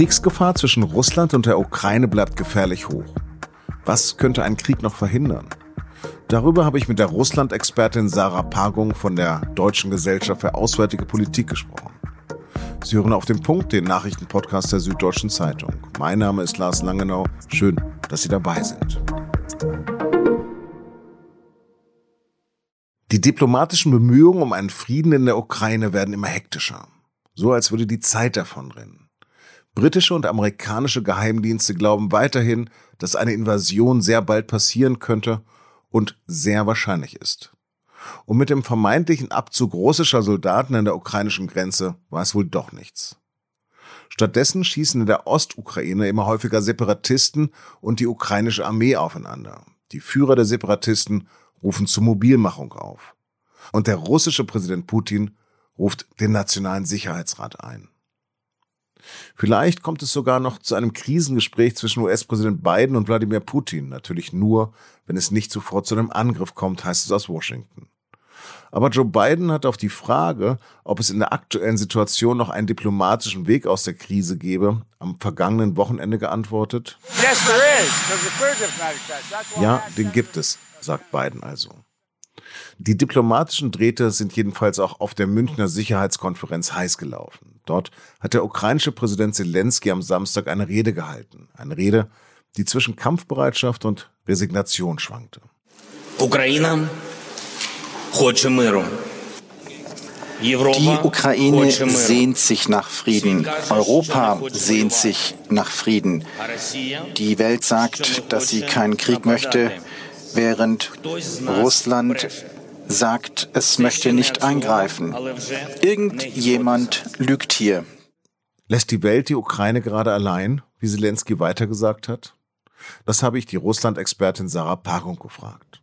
Kriegsgefahr zwischen Russland und der Ukraine bleibt gefährlich hoch. Was könnte einen Krieg noch verhindern? Darüber habe ich mit der Russland-Expertin Sarah Pagung von der Deutschen Gesellschaft für Auswärtige Politik gesprochen. Sie hören auf den Punkt den Nachrichtenpodcast der Süddeutschen Zeitung. Mein Name ist Lars Langenau. Schön, dass Sie dabei sind. Die diplomatischen Bemühungen um einen Frieden in der Ukraine werden immer hektischer. So als würde die Zeit davonrennen. Britische und amerikanische Geheimdienste glauben weiterhin, dass eine Invasion sehr bald passieren könnte und sehr wahrscheinlich ist. Und mit dem vermeintlichen Abzug russischer Soldaten an der ukrainischen Grenze war es wohl doch nichts. Stattdessen schießen in der Ostukraine immer häufiger Separatisten und die ukrainische Armee aufeinander. Die Führer der Separatisten rufen zur Mobilmachung auf. Und der russische Präsident Putin ruft den Nationalen Sicherheitsrat ein. Vielleicht kommt es sogar noch zu einem Krisengespräch zwischen US-Präsident Biden und Wladimir Putin. Natürlich nur, wenn es nicht sofort zu einem Angriff kommt, heißt es aus Washington. Aber Joe Biden hat auf die Frage, ob es in der aktuellen Situation noch einen diplomatischen Weg aus der Krise gäbe, am vergangenen Wochenende geantwortet. Ja, den gibt es, sagt Biden also. Die diplomatischen Drähte sind jedenfalls auch auf der Münchner Sicherheitskonferenz heiß gelaufen. Dort hat der ukrainische Präsident Zelensky am Samstag eine Rede gehalten. Eine Rede, die zwischen Kampfbereitschaft und Resignation schwankte. Ukraine die Ukraine sehnt sich nach Frieden. Europa sehnt sich nach Frieden. Die Welt sagt, dass sie keinen Krieg möchte, während Russland sagt, es möchte nicht eingreifen. Irgendjemand lügt hier. Lässt die Welt die Ukraine gerade allein, wie Zelensky weitergesagt hat? Das habe ich die Russland-Expertin Sarah Pagung gefragt.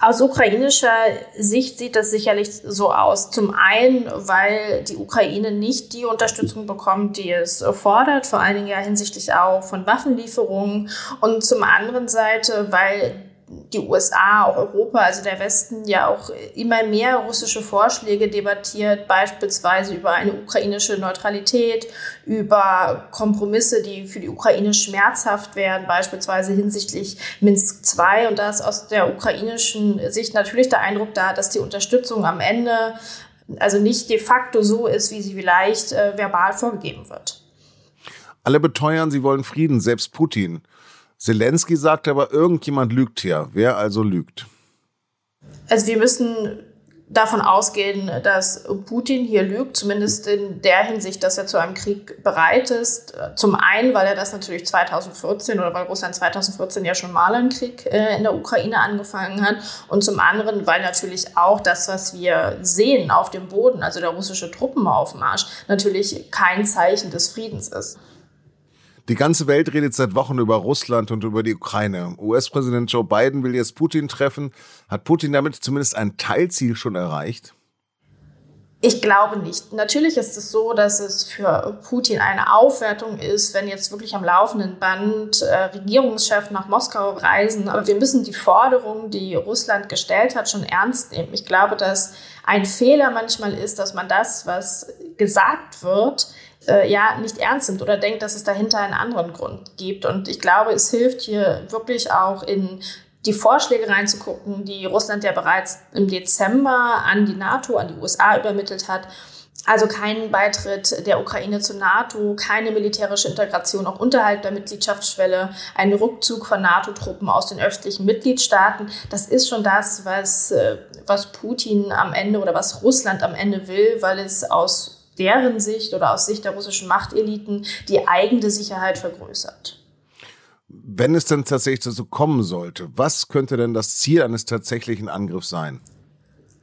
Aus ukrainischer Sicht sieht das sicherlich so aus. Zum einen, weil die Ukraine nicht die Unterstützung bekommt, die es fordert, vor allen Dingen ja hinsichtlich auch von Waffenlieferungen. Und zum anderen Seite, weil die USA, auch Europa, also der Westen ja auch immer mehr russische Vorschläge debattiert, beispielsweise über eine ukrainische Neutralität, über Kompromisse, die für die Ukraine schmerzhaft werden, beispielsweise hinsichtlich Minsk II. Und da ist aus der ukrainischen Sicht natürlich der Eindruck da, dass die Unterstützung am Ende also nicht de facto so ist, wie sie vielleicht äh, verbal vorgegeben wird. Alle beteuern, sie wollen Frieden, selbst Putin. Zelensky sagt aber, irgendjemand lügt hier. Wer also lügt? Also wir müssen davon ausgehen, dass Putin hier lügt, zumindest in der Hinsicht, dass er zu einem Krieg bereit ist. Zum einen, weil er das natürlich 2014 oder weil Russland 2014 ja schon mal einen Krieg äh, in der Ukraine angefangen hat. Und zum anderen, weil natürlich auch das, was wir sehen auf dem Boden, also der russische Truppenaufmarsch, natürlich kein Zeichen des Friedens ist. Die ganze Welt redet seit Wochen über Russland und über die Ukraine. US-Präsident Joe Biden will jetzt Putin treffen. Hat Putin damit zumindest ein Teilziel schon erreicht? Ich glaube nicht. Natürlich ist es so, dass es für Putin eine Aufwertung ist, wenn jetzt wirklich am laufenden Band äh, Regierungschefs nach Moskau reisen. Aber wir müssen die Forderungen, die Russland gestellt hat, schon ernst nehmen. Ich glaube, dass ein Fehler manchmal ist, dass man das, was gesagt wird, äh, ja nicht ernst nimmt oder denkt, dass es dahinter einen anderen Grund gibt. Und ich glaube, es hilft hier wirklich auch in die Vorschläge reinzugucken, die Russland ja bereits im Dezember an die NATO, an die USA übermittelt hat. Also keinen Beitritt der Ukraine zur NATO, keine militärische Integration auch unterhalb der Mitgliedschaftsschwelle, einen Rückzug von NATO-Truppen aus den östlichen Mitgliedstaaten. Das ist schon das, was, äh, was Putin am Ende oder was Russland am Ende will, weil es aus deren Sicht oder aus Sicht der russischen Machteliten die eigene Sicherheit vergrößert. Wenn es denn tatsächlich dazu kommen sollte, was könnte denn das Ziel eines tatsächlichen Angriffs sein?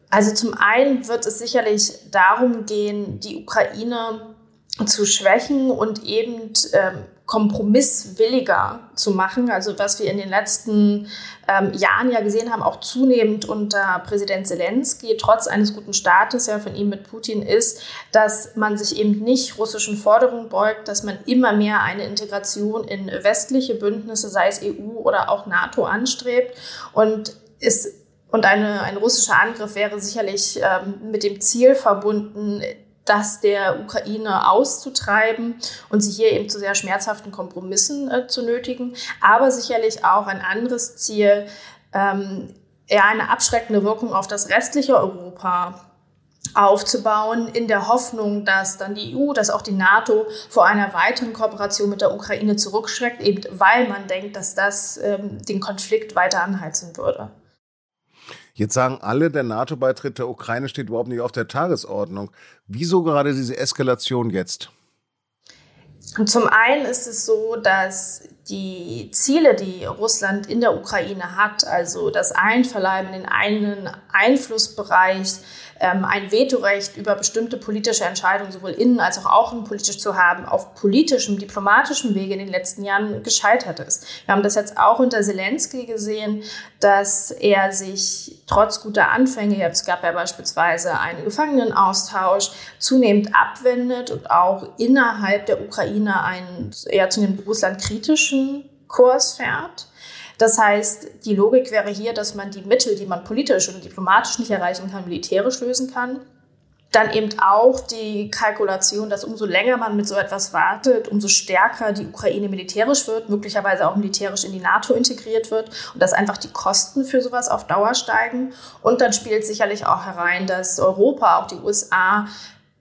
Also zum einen wird es sicherlich darum gehen, die Ukraine zu schwächen und eben ähm, kompromisswilliger zu machen. Also was wir in den letzten ähm, Jahren ja gesehen haben, auch zunehmend unter Präsident Zelensky, trotz eines guten Staates ja von ihm mit Putin, ist, dass man sich eben nicht russischen Forderungen beugt, dass man immer mehr eine Integration in westliche Bündnisse, sei es EU oder auch NATO, anstrebt und ist und eine, ein russischer Angriff wäre sicherlich ähm, mit dem Ziel verbunden, das der Ukraine auszutreiben und sie hier eben zu sehr schmerzhaften Kompromissen äh, zu nötigen, aber sicherlich auch ein anderes Ziel, ähm, eher eine abschreckende Wirkung auf das restliche Europa aufzubauen, in der Hoffnung, dass dann die EU, dass auch die NATO vor einer weiteren Kooperation mit der Ukraine zurückschreckt, eben weil man denkt, dass das ähm, den Konflikt weiter anheizen würde. Jetzt sagen alle, der NATO-Beitritt der Ukraine steht überhaupt nicht auf der Tagesordnung. Wieso gerade diese Eskalation jetzt? Zum einen ist es so, dass die Ziele, die Russland in der Ukraine hat, also das Einverleiben in einen Einflussbereich, ähm, ein Vetorecht über bestimmte politische Entscheidungen sowohl innen als auch außenpolitisch zu haben, auf politischem, diplomatischem Wege in den letzten Jahren gescheitert ist. Wir haben das jetzt auch unter Zelensky gesehen, dass er sich trotz guter Anfänge, jetzt gab er beispielsweise einen Gefangenenaustausch, zunehmend abwendet und auch innerhalb der Ukraine einen eher zunehmend Russland kritischen Kurs fährt. Das heißt, die Logik wäre hier, dass man die Mittel, die man politisch und diplomatisch nicht erreichen kann, militärisch lösen kann. Dann eben auch die Kalkulation, dass umso länger man mit so etwas wartet, umso stärker die Ukraine militärisch wird, möglicherweise auch militärisch in die NATO integriert wird und dass einfach die Kosten für sowas auf Dauer steigen. Und dann spielt sicherlich auch herein, dass Europa, auch die USA,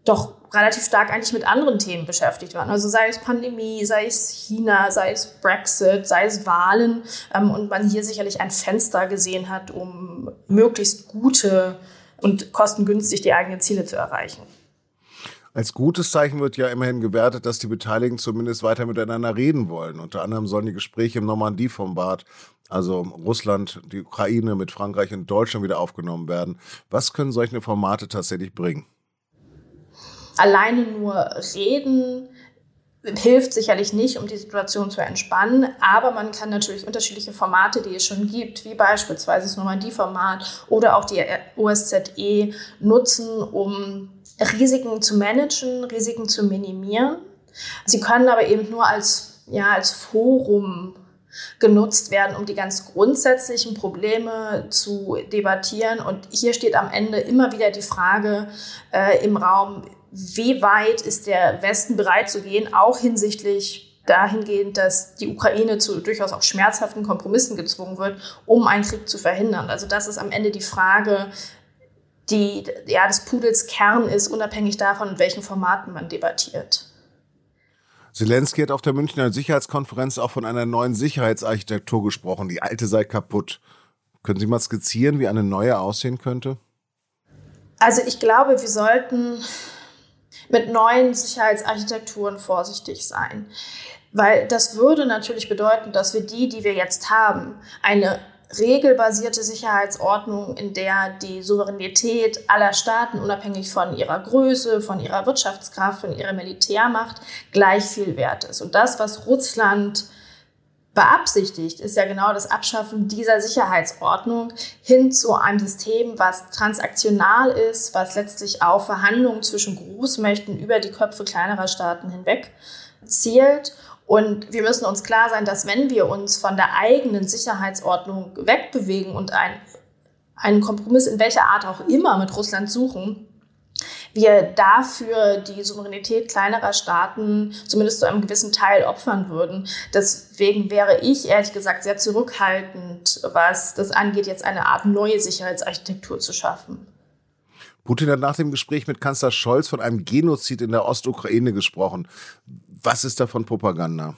doch relativ stark eigentlich mit anderen Themen beschäftigt waren. Also sei es Pandemie, sei es China, sei es Brexit, sei es Wahlen ähm, und man hier sicherlich ein Fenster gesehen hat, um möglichst gute und kostengünstig die eigenen Ziele zu erreichen. Als gutes Zeichen wird ja immerhin gewertet, dass die Beteiligten zumindest weiter miteinander reden wollen. Unter anderem sollen die Gespräche im Normandie-Format, also Russland, die Ukraine mit Frankreich und Deutschland wieder aufgenommen werden. Was können solche Formate tatsächlich bringen? Alleine nur reden hilft sicherlich nicht, um die Situation zu entspannen, aber man kann natürlich unterschiedliche Formate, die es schon gibt, wie beispielsweise das Normandie-Format oder auch die OSZE nutzen, um Risiken zu managen, Risiken zu minimieren. Sie können aber eben nur als, ja, als Forum genutzt werden, um die ganz grundsätzlichen Probleme zu debattieren. Und hier steht am Ende immer wieder die Frage äh, im Raum, wie weit ist der Westen bereit zu gehen, auch hinsichtlich dahingehend, dass die Ukraine zu durchaus auch schmerzhaften Kompromissen gezwungen wird, um einen Krieg zu verhindern. Also das ist am Ende die Frage, die ja des Pudels Kern ist, unabhängig davon, in welchen Formaten man debattiert. Zelensky hat auf der Münchner Sicherheitskonferenz auch von einer neuen Sicherheitsarchitektur gesprochen. Die alte sei kaputt. Können Sie mal skizzieren, wie eine neue aussehen könnte? Also ich glaube, wir sollten mit neuen Sicherheitsarchitekturen vorsichtig sein. Weil das würde natürlich bedeuten, dass wir die, die wir jetzt haben, eine regelbasierte Sicherheitsordnung, in der die Souveränität aller Staaten, unabhängig von ihrer Größe, von ihrer Wirtschaftskraft, von ihrer Militärmacht, gleich viel wert ist. Und das, was Russland beabsichtigt, ist ja genau das Abschaffen dieser Sicherheitsordnung hin zu einem System, was transaktional ist, was letztlich auf Verhandlungen zwischen Großmächten über die Köpfe kleinerer Staaten hinweg zielt. Und wir müssen uns klar sein, dass wenn wir uns von der eigenen Sicherheitsordnung wegbewegen und ein, einen Kompromiss in welcher Art auch immer mit Russland suchen, wir dafür die Souveränität kleinerer Staaten zumindest zu einem gewissen Teil opfern würden. Deswegen wäre ich ehrlich gesagt sehr zurückhaltend, was das angeht, jetzt eine Art neue Sicherheitsarchitektur zu schaffen. Putin hat nach dem Gespräch mit Kanzler Scholz von einem Genozid in der Ostukraine gesprochen. Was ist davon Propaganda?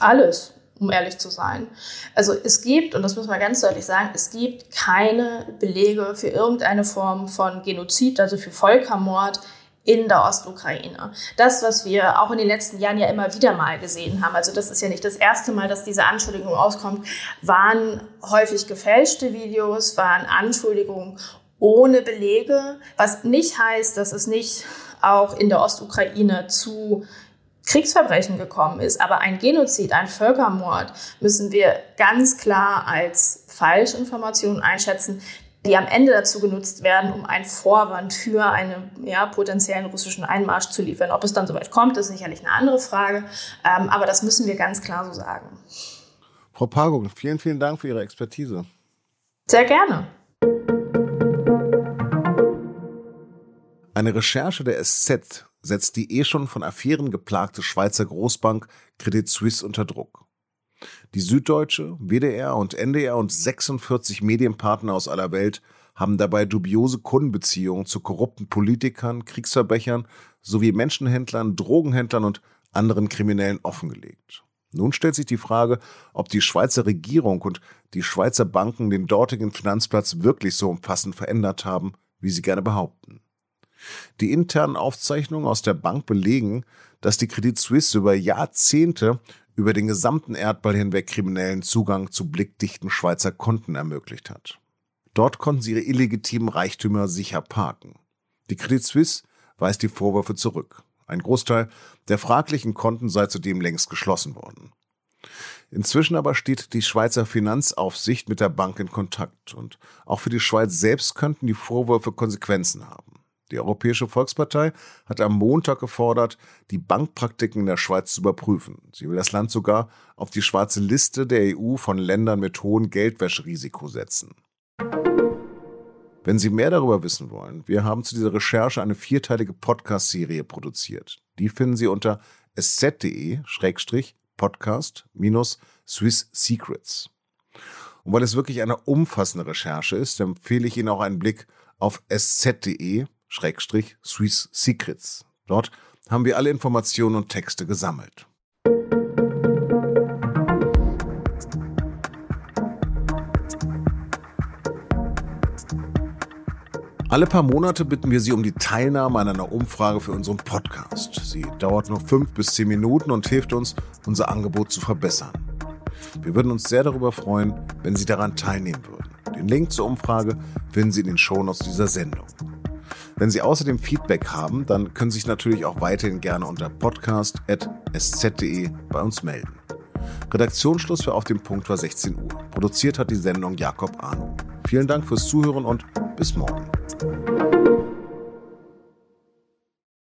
Alles um ehrlich zu sein. Also es gibt, und das muss man ganz deutlich sagen, es gibt keine Belege für irgendeine Form von Genozid, also für Völkermord in der Ostukraine. Das, was wir auch in den letzten Jahren ja immer wieder mal gesehen haben, also das ist ja nicht das erste Mal, dass diese Anschuldigung auskommt, waren häufig gefälschte Videos, waren Anschuldigungen ohne Belege, was nicht heißt, dass es nicht auch in der Ostukraine zu Kriegsverbrechen gekommen ist. Aber ein Genozid, ein Völkermord müssen wir ganz klar als Falschinformationen einschätzen, die am Ende dazu genutzt werden, um einen Vorwand für einen ja, potenziellen russischen Einmarsch zu liefern. Ob es dann soweit kommt, ist sicherlich eine andere Frage. Ähm, aber das müssen wir ganz klar so sagen. Frau Pagung, vielen, vielen Dank für Ihre Expertise. Sehr gerne. Eine Recherche der SZ setzt die eh schon von Affären geplagte Schweizer Großbank Credit Suisse unter Druck. Die Süddeutsche, WDR und NDR und 46 Medienpartner aus aller Welt haben dabei dubiose Kundenbeziehungen zu korrupten Politikern, Kriegsverbrechern sowie Menschenhändlern, Drogenhändlern und anderen Kriminellen offengelegt. Nun stellt sich die Frage, ob die Schweizer Regierung und die Schweizer Banken den dortigen Finanzplatz wirklich so umfassend verändert haben, wie sie gerne behaupten. Die internen Aufzeichnungen aus der Bank belegen, dass die Credit Suisse über Jahrzehnte über den gesamten Erdball hinweg kriminellen Zugang zu blickdichten Schweizer Konten ermöglicht hat. Dort konnten sie ihre illegitimen Reichtümer sicher parken. Die Credit Suisse weist die Vorwürfe zurück. Ein Großteil der fraglichen Konten sei zudem längst geschlossen worden. Inzwischen aber steht die Schweizer Finanzaufsicht mit der Bank in Kontakt und auch für die Schweiz selbst könnten die Vorwürfe Konsequenzen haben. Die Europäische Volkspartei hat am Montag gefordert, die Bankpraktiken in der Schweiz zu überprüfen. Sie will das Land sogar auf die schwarze Liste der EU von Ländern mit hohem Geldwäscherisiko setzen. Wenn Sie mehr darüber wissen wollen, wir haben zu dieser Recherche eine vierteilige Podcast-Serie produziert. Die finden Sie unter sz.de-podcast-Swiss Secrets. Und weil es wirklich eine umfassende Recherche ist, empfehle ich Ihnen auch einen Blick auf sz.de-Swiss Secrets. Dort haben wir alle Informationen und Texte gesammelt. Alle paar Monate bitten wir Sie um die Teilnahme an einer Umfrage für unseren Podcast. Sie dauert nur fünf bis zehn Minuten und hilft uns, unser Angebot zu verbessern. Wir würden uns sehr darüber freuen, wenn Sie daran teilnehmen würden. Den Link zur Umfrage finden Sie in den Shownotes dieser Sendung. Wenn Sie außerdem Feedback haben, dann können Sie sich natürlich auch weiterhin gerne unter podcast.sz.de bei uns melden. Redaktionsschluss für Auf dem Punkt war 16 Uhr. Produziert hat die Sendung Jakob Arno. Vielen Dank fürs Zuhören und bis morgen.